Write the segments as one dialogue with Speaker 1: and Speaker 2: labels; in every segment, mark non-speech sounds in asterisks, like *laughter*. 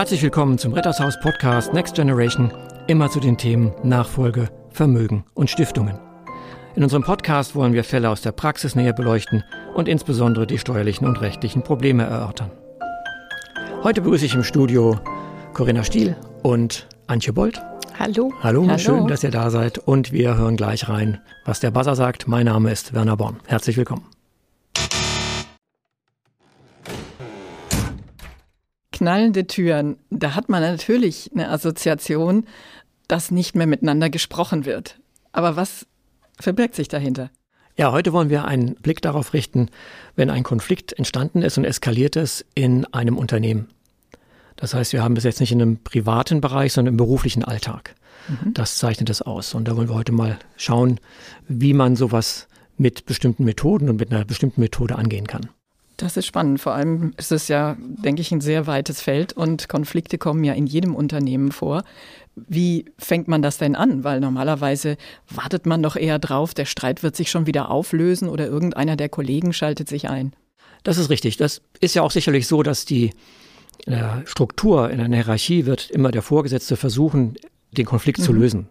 Speaker 1: Herzlich willkommen zum Rittershaus Podcast Next Generation, immer zu den Themen Nachfolge, Vermögen und Stiftungen. In unserem Podcast wollen wir Fälle aus der Praxis näher beleuchten und insbesondere die steuerlichen und rechtlichen Probleme erörtern. Heute begrüße ich im Studio Corinna Stiel und Antje Bold.
Speaker 2: Hallo.
Speaker 1: Hallo. Hallo, schön, dass ihr da seid und wir hören gleich rein, was der Buzzer sagt. Mein Name ist Werner Born. Herzlich willkommen.
Speaker 2: Knallende Türen, da hat man natürlich eine Assoziation, dass nicht mehr miteinander gesprochen wird. Aber was verbirgt sich dahinter?
Speaker 1: Ja, heute wollen wir einen Blick darauf richten, wenn ein Konflikt entstanden ist und eskaliert ist in einem Unternehmen. Das heißt, wir haben bis jetzt nicht in einem privaten Bereich, sondern im beruflichen Alltag. Mhm. Das zeichnet es aus. Und da wollen wir heute mal schauen, wie man sowas mit bestimmten Methoden und mit einer bestimmten Methode angehen kann.
Speaker 2: Das ist spannend. Vor allem ist es ja, denke ich, ein sehr weites Feld und Konflikte kommen ja in jedem Unternehmen vor. Wie fängt man das denn an? Weil normalerweise wartet man doch eher drauf, der Streit wird sich schon wieder auflösen oder irgendeiner der Kollegen schaltet sich ein.
Speaker 1: Das ist richtig. Das ist ja auch sicherlich so, dass die äh, Struktur in einer Hierarchie wird immer der Vorgesetzte versuchen, den Konflikt mhm. zu lösen.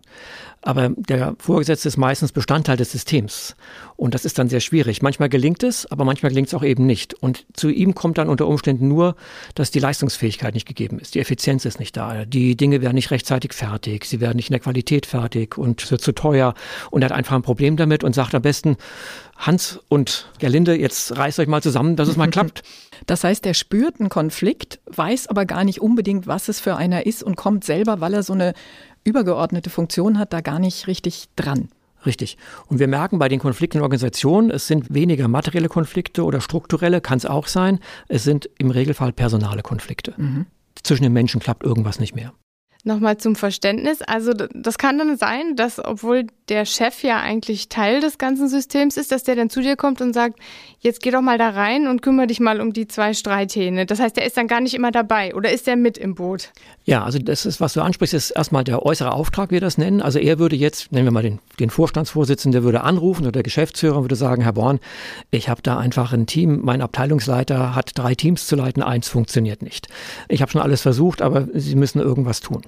Speaker 1: Aber der Vorgesetzte ist meistens Bestandteil des Systems. Und das ist dann sehr schwierig. Manchmal gelingt es, aber manchmal gelingt es auch eben nicht. Und zu ihm kommt dann unter Umständen nur, dass die Leistungsfähigkeit nicht gegeben ist. Die Effizienz ist nicht da. Die Dinge werden nicht rechtzeitig fertig. Sie werden nicht in der Qualität fertig und wird zu teuer. Und er hat einfach ein Problem damit und sagt am besten, Hans und Gerlinde, jetzt reißt euch mal zusammen, dass es mal *laughs* klappt.
Speaker 2: Das heißt, er spürt einen Konflikt, weiß aber gar nicht unbedingt, was es für einer ist und kommt selber, weil er so eine übergeordnete Funktion hat, da gar nicht richtig dran.
Speaker 1: Richtig. Und wir merken bei den Konflikten in Organisationen, es sind weniger materielle Konflikte oder strukturelle, kann es auch sein. Es sind im Regelfall personale Konflikte. Mhm. Zwischen den Menschen klappt irgendwas nicht mehr.
Speaker 3: Nochmal zum Verständnis. Also das kann dann sein, dass obwohl der Chef ja eigentlich Teil des ganzen Systems ist, dass der dann zu dir kommt und sagt, jetzt geh doch mal da rein und kümmere dich mal um die zwei Streithähne. Das heißt, der ist dann gar nicht immer dabei oder ist der mit im Boot?
Speaker 1: Ja, also das ist, was du ansprichst, ist erstmal der äußere Auftrag, wie wir das nennen. Also er würde jetzt, nennen wir mal den, den Vorstandsvorsitzenden, der würde anrufen oder der Geschäftsführer würde sagen, Herr Born, ich habe da einfach ein Team, mein Abteilungsleiter hat drei Teams zu leiten, eins funktioniert nicht. Ich habe schon alles versucht, aber Sie müssen irgendwas tun.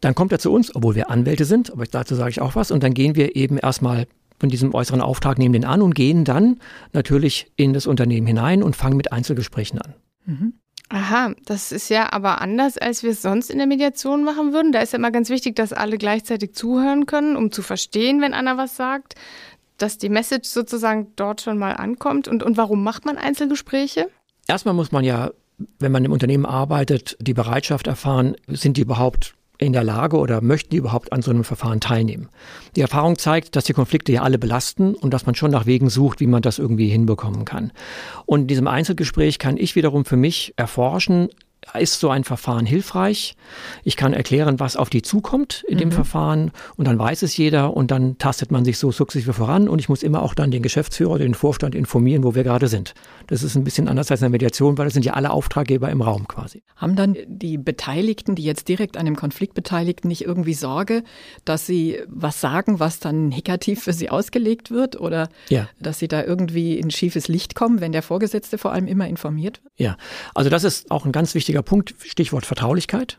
Speaker 1: Dann kommt er zu uns, obwohl wir Anwälte sind, aber dazu sage ich auch was, und dann gehen wir eben erstmal von diesem äußeren Auftrag, nehmen den an und gehen dann natürlich in das Unternehmen hinein und fangen mit Einzelgesprächen an.
Speaker 3: Mhm. Aha, das ist ja aber anders, als wir es sonst in der Mediation machen würden. Da ist ja immer ganz wichtig, dass alle gleichzeitig zuhören können, um zu verstehen, wenn einer was sagt, dass die Message sozusagen dort schon mal ankommt. Und, und warum macht man Einzelgespräche?
Speaker 1: Erstmal muss man ja, wenn man im Unternehmen arbeitet, die Bereitschaft erfahren, sind die überhaupt in der Lage oder möchten die überhaupt an so einem Verfahren teilnehmen. Die Erfahrung zeigt, dass die Konflikte ja alle belasten und dass man schon nach Wegen sucht, wie man das irgendwie hinbekommen kann. Und in diesem Einzelgespräch kann ich wiederum für mich erforschen, ist so ein Verfahren hilfreich. Ich kann erklären, was auf die zukommt in mhm. dem Verfahren und dann weiß es jeder und dann tastet man sich so sukzessive voran und ich muss immer auch dann den Geschäftsführer oder den Vorstand informieren, wo wir gerade sind. Das ist ein bisschen anders als in der Mediation, weil das sind ja alle Auftraggeber im Raum quasi.
Speaker 2: Haben dann die Beteiligten, die jetzt direkt an dem Konflikt beteiligten, nicht irgendwie Sorge, dass sie was sagen, was dann negativ für sie ausgelegt wird oder ja. dass sie da irgendwie in schiefes Licht kommen, wenn der Vorgesetzte vor allem immer informiert wird?
Speaker 1: Ja, also das ist auch ein ganz wichtiger wichtiger Punkt, Stichwort Vertraulichkeit.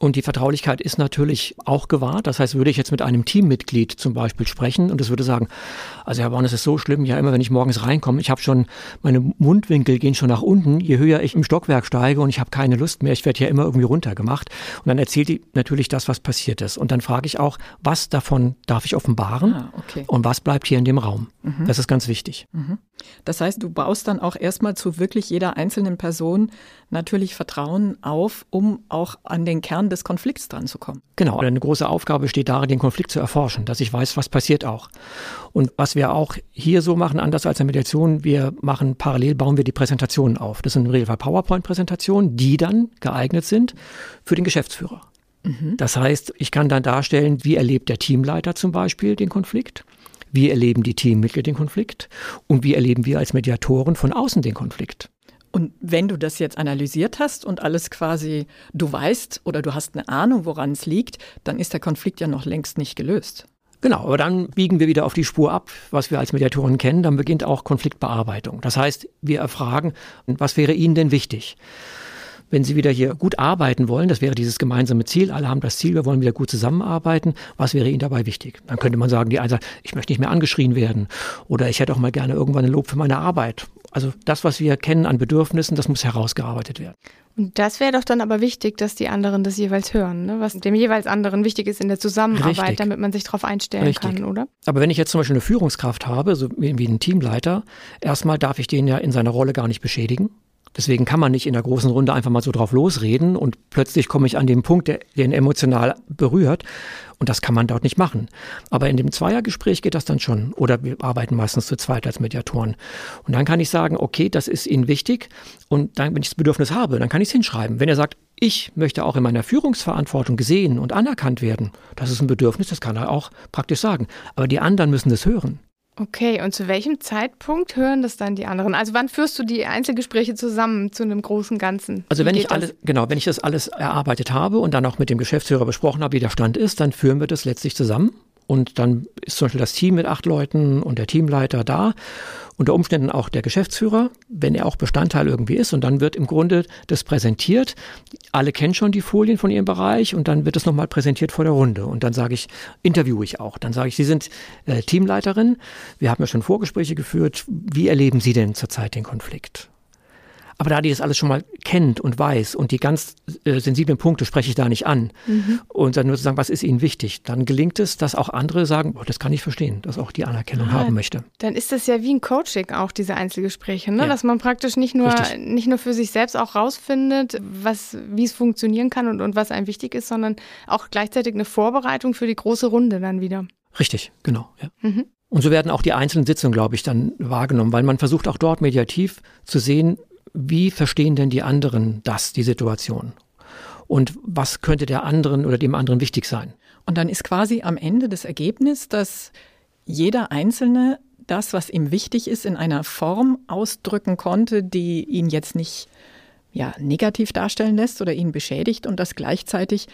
Speaker 1: Und die Vertraulichkeit ist natürlich auch gewahrt. Das heißt, würde ich jetzt mit einem Teammitglied zum Beispiel sprechen und es würde sagen, also Herr Born, es ist so schlimm, ja immer wenn ich morgens reinkomme, ich habe schon, meine Mundwinkel gehen schon nach unten, je höher ich im Stockwerk steige und ich habe keine Lust mehr, ich werde ja immer irgendwie runtergemacht. Und dann erzählt die natürlich das, was passiert ist. Und dann frage ich auch, was davon darf ich offenbaren ah, okay. und was bleibt hier in dem Raum. Mhm. Das ist ganz wichtig. Mhm.
Speaker 2: Das heißt, du baust dann auch erstmal zu wirklich jeder einzelnen Person natürlich Vertrauen auf, um auch an den Kern des Konflikts dran zu kommen.
Speaker 1: Genau, eine große Aufgabe steht darin, den Konflikt zu erforschen, dass ich weiß, was passiert auch. Und was wir auch hier so machen, anders als in der Mediation, wir machen parallel, bauen wir die Präsentationen auf. Das sind im Regelfall PowerPoint-Präsentationen, die dann geeignet sind für den Geschäftsführer. Mhm. Das heißt, ich kann dann darstellen, wie erlebt der Teamleiter zum Beispiel den Konflikt wie erleben die Teammitglieder den Konflikt und wie erleben wir als Mediatoren von außen den Konflikt.
Speaker 2: Und wenn du das jetzt analysiert hast und alles quasi du weißt oder du hast eine Ahnung, woran es liegt, dann ist der Konflikt ja noch längst nicht gelöst.
Speaker 1: Genau, aber dann biegen wir wieder auf die Spur ab, was wir als Mediatoren kennen. Dann beginnt auch Konfliktbearbeitung. Das heißt, wir erfragen, was wäre Ihnen denn wichtig? wenn Sie wieder hier gut arbeiten wollen, das wäre dieses gemeinsame Ziel, alle haben das Ziel, wir wollen wieder gut zusammenarbeiten, was wäre Ihnen dabei wichtig? Dann könnte man sagen, die eine sagt, ich möchte nicht mehr angeschrien werden oder ich hätte auch mal gerne irgendwann ein Lob für meine Arbeit. Also das, was wir kennen an Bedürfnissen, das muss herausgearbeitet werden.
Speaker 3: Und das wäre doch dann aber wichtig, dass die anderen das jeweils hören, ne? was dem jeweils anderen wichtig ist in der Zusammenarbeit, Richtig. damit man sich darauf einstellen Richtig. kann, oder?
Speaker 1: Aber wenn ich jetzt zum Beispiel eine Führungskraft habe, so wie einen Teamleiter, erstmal darf ich den ja in seiner Rolle gar nicht beschädigen. Deswegen kann man nicht in der großen Runde einfach mal so drauf losreden und plötzlich komme ich an den Punkt, der den emotional berührt. Und das kann man dort nicht machen. Aber in dem Zweiergespräch geht das dann schon. Oder wir arbeiten meistens zu zweit als Mediatoren. Und dann kann ich sagen, okay, das ist Ihnen wichtig. Und dann, wenn ich das Bedürfnis habe, dann kann ich es hinschreiben. Wenn er sagt, ich möchte auch in meiner Führungsverantwortung gesehen und anerkannt werden, das ist ein Bedürfnis, das kann er auch praktisch sagen. Aber die anderen müssen das hören.
Speaker 3: Okay, und zu welchem Zeitpunkt hören das dann die anderen? Also wann führst du die Einzelgespräche zusammen zu einem großen Ganzen?
Speaker 1: Also wenn ich alles, genau, wenn ich das alles erarbeitet habe und dann auch mit dem Geschäftsführer besprochen habe, wie der Stand ist, dann führen wir das letztlich zusammen. Und dann ist zum Beispiel das Team mit acht Leuten und der Teamleiter da unter Umständen auch der Geschäftsführer, wenn er auch Bestandteil irgendwie ist. Und dann wird im Grunde das präsentiert. Alle kennen schon die Folien von ihrem Bereich und dann wird es nochmal präsentiert vor der Runde. Und dann sage ich, interviewe ich auch. Dann sage ich, Sie sind äh, Teamleiterin. Wir haben ja schon Vorgespräche geführt. Wie erleben Sie denn zurzeit den Konflikt? Aber da die das alles schon mal kennt und weiß und die ganz äh, sensiblen Punkte spreche ich da nicht an mhm. und dann nur zu sagen, was ist ihnen wichtig, dann gelingt es, dass auch andere sagen, oh, das kann ich verstehen, dass auch die Anerkennung ah, haben möchte.
Speaker 3: Dann ist das ja wie ein Coaching auch, diese Einzelgespräche, ne? Ja. dass man praktisch nicht nur, nicht nur für sich selbst auch rausfindet, was, wie es funktionieren kann und, und was einem wichtig ist, sondern auch gleichzeitig eine Vorbereitung für die große Runde dann wieder.
Speaker 1: Richtig, genau. Ja. Mhm. Und so werden auch die einzelnen Sitzungen, glaube ich, dann wahrgenommen, weil man versucht auch dort mediativ zu sehen, wie verstehen denn die anderen das, die Situation? Und was könnte der anderen oder dem anderen wichtig sein?
Speaker 2: Und dann ist quasi am Ende das Ergebnis, dass jeder Einzelne das, was ihm wichtig ist, in einer Form ausdrücken konnte, die ihn jetzt nicht ja, negativ darstellen lässt oder ihn beschädigt und das gleichzeitig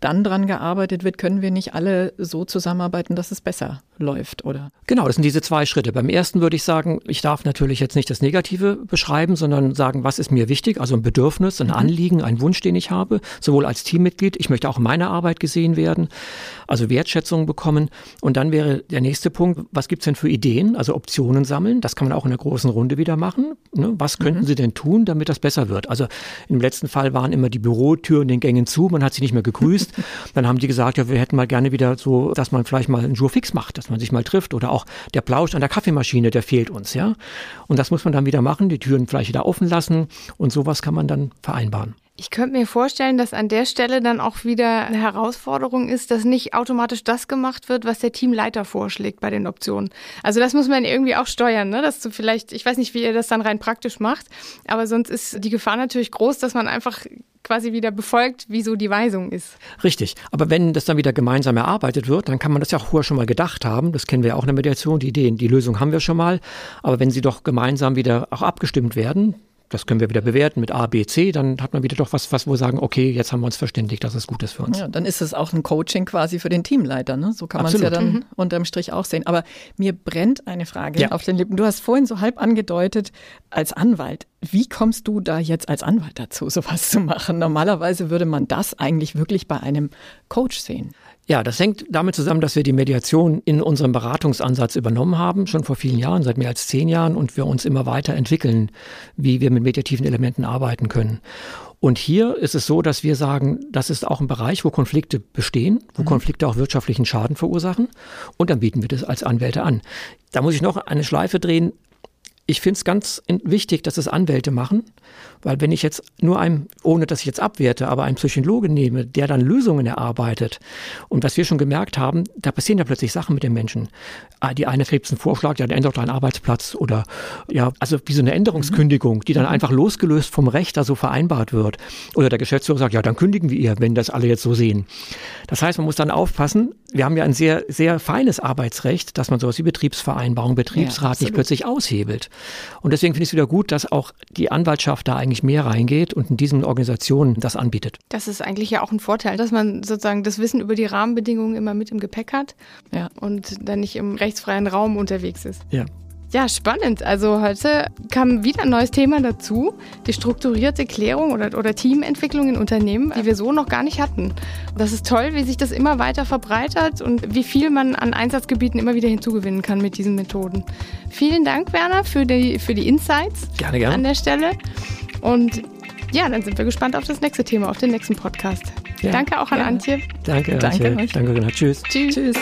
Speaker 2: dann dran gearbeitet wird, können wir nicht alle so zusammenarbeiten, dass es besser läuft, oder?
Speaker 1: Genau, das sind diese zwei Schritte. Beim ersten würde ich sagen, ich darf natürlich jetzt nicht das Negative beschreiben, sondern sagen, was ist mir wichtig, also ein Bedürfnis, ein mhm. Anliegen, ein Wunsch, den ich habe, sowohl als Teammitglied, ich möchte auch in meiner Arbeit gesehen werden, also Wertschätzung bekommen. Und dann wäre der nächste Punkt, was gibt's denn für Ideen, also Optionen sammeln, das kann man auch in der großen Runde wieder machen. Ne? Was könnten mhm. Sie denn tun, damit das besser wird? Also im letzten Fall waren immer die Bürotüren den Gängen zu, man hat sie nicht mehr gegrüßt. *laughs* dann haben die gesagt, ja, wir hätten mal gerne wieder so, dass man vielleicht mal einen Jour fix macht, man sich mal trifft oder auch der Plausch an der Kaffeemaschine, der fehlt uns, ja. Und das muss man dann wieder machen, die Türen vielleicht wieder offen lassen und sowas kann man dann vereinbaren.
Speaker 3: Ich könnte mir vorstellen, dass an der Stelle dann auch wieder eine Herausforderung ist, dass nicht automatisch das gemacht wird, was der Teamleiter vorschlägt bei den Optionen. Also das muss man irgendwie auch steuern, ne? dass du vielleicht, ich weiß nicht, wie ihr das dann rein praktisch macht, aber sonst ist die Gefahr natürlich groß, dass man einfach quasi wieder befolgt, wie so die Weisung ist.
Speaker 1: Richtig. Aber wenn das dann wieder gemeinsam erarbeitet wird, dann kann man das ja auch vorher schon mal gedacht haben. Das kennen wir ja auch in der Mediation. Die Ideen, die Lösung haben wir schon mal. Aber wenn sie doch gemeinsam wieder auch abgestimmt werden, das können wir wieder bewerten mit A, B, C, dann hat man wieder doch was, was wo wir sagen, okay, jetzt haben wir uns verständigt, dass es gut ist für uns.
Speaker 2: Ja, dann ist es auch ein Coaching quasi für den Teamleiter, ne? So kann man es ja dann mhm. unterm Strich auch sehen. Aber mir brennt eine Frage ja. auf den Lippen. Du hast vorhin so halb angedeutet, als Anwalt, wie kommst du da jetzt als Anwalt dazu, sowas zu machen? Normalerweise würde man das eigentlich wirklich bei einem Coach sehen.
Speaker 1: Ja, das hängt damit zusammen, dass wir die Mediation in unserem Beratungsansatz übernommen haben, schon vor vielen Jahren, seit mehr als zehn Jahren, und wir uns immer weiter entwickeln, wie wir mit mediativen Elementen arbeiten können. Und hier ist es so, dass wir sagen, das ist auch ein Bereich, wo Konflikte bestehen, wo mhm. Konflikte auch wirtschaftlichen Schaden verursachen. Und dann bieten wir das als Anwälte an. Da muss ich noch eine Schleife drehen. Ich finde es ganz wichtig, dass es Anwälte machen, weil wenn ich jetzt nur einem, ohne dass ich jetzt abwerte, aber einen Psychologen nehme, der dann Lösungen erarbeitet und was wir schon gemerkt haben, da passieren ja plötzlich Sachen mit den Menschen. Ah, die eine kriegt einen Vorschlag, ja, dann ändert deinen Arbeitsplatz oder ja, also wie so eine Änderungskündigung, die dann mhm. einfach losgelöst vom Recht da so vereinbart wird. Oder der Geschäftsführer sagt, ja, dann kündigen wir ihr, wenn das alle jetzt so sehen. Das heißt, man muss dann aufpassen, wir haben ja ein sehr, sehr feines Arbeitsrecht, dass man sowas wie Betriebsvereinbarung, Betriebsrat ja, nicht plötzlich aushebelt. Und deswegen finde ich es wieder gut, dass auch die Anwaltschaft da eigentlich mehr reingeht und in diesen Organisationen das anbietet.
Speaker 3: Das ist eigentlich ja auch ein Vorteil, dass man sozusagen das Wissen über die Rahmenbedingungen immer mit im Gepäck hat ja. und dann nicht im rechtsfreien Raum unterwegs ist.
Speaker 1: Ja.
Speaker 3: Ja, spannend. Also heute kam wieder ein neues Thema dazu, die strukturierte Klärung oder, oder Teamentwicklung in Unternehmen, die wir so noch gar nicht hatten. Das ist toll, wie sich das immer weiter verbreitert und wie viel man an Einsatzgebieten immer wieder hinzugewinnen kann mit diesen Methoden. Vielen Dank, Werner, für die, für die Insights
Speaker 1: gerne, gerne.
Speaker 3: an der Stelle. Und ja, dann sind wir gespannt auf das nächste Thema, auf den nächsten Podcast. Ja, Danke auch an ja. Antje.
Speaker 1: Danke, Danke Antje. Euch. Danke, Tschüss.
Speaker 3: Tschüss. Tschüss.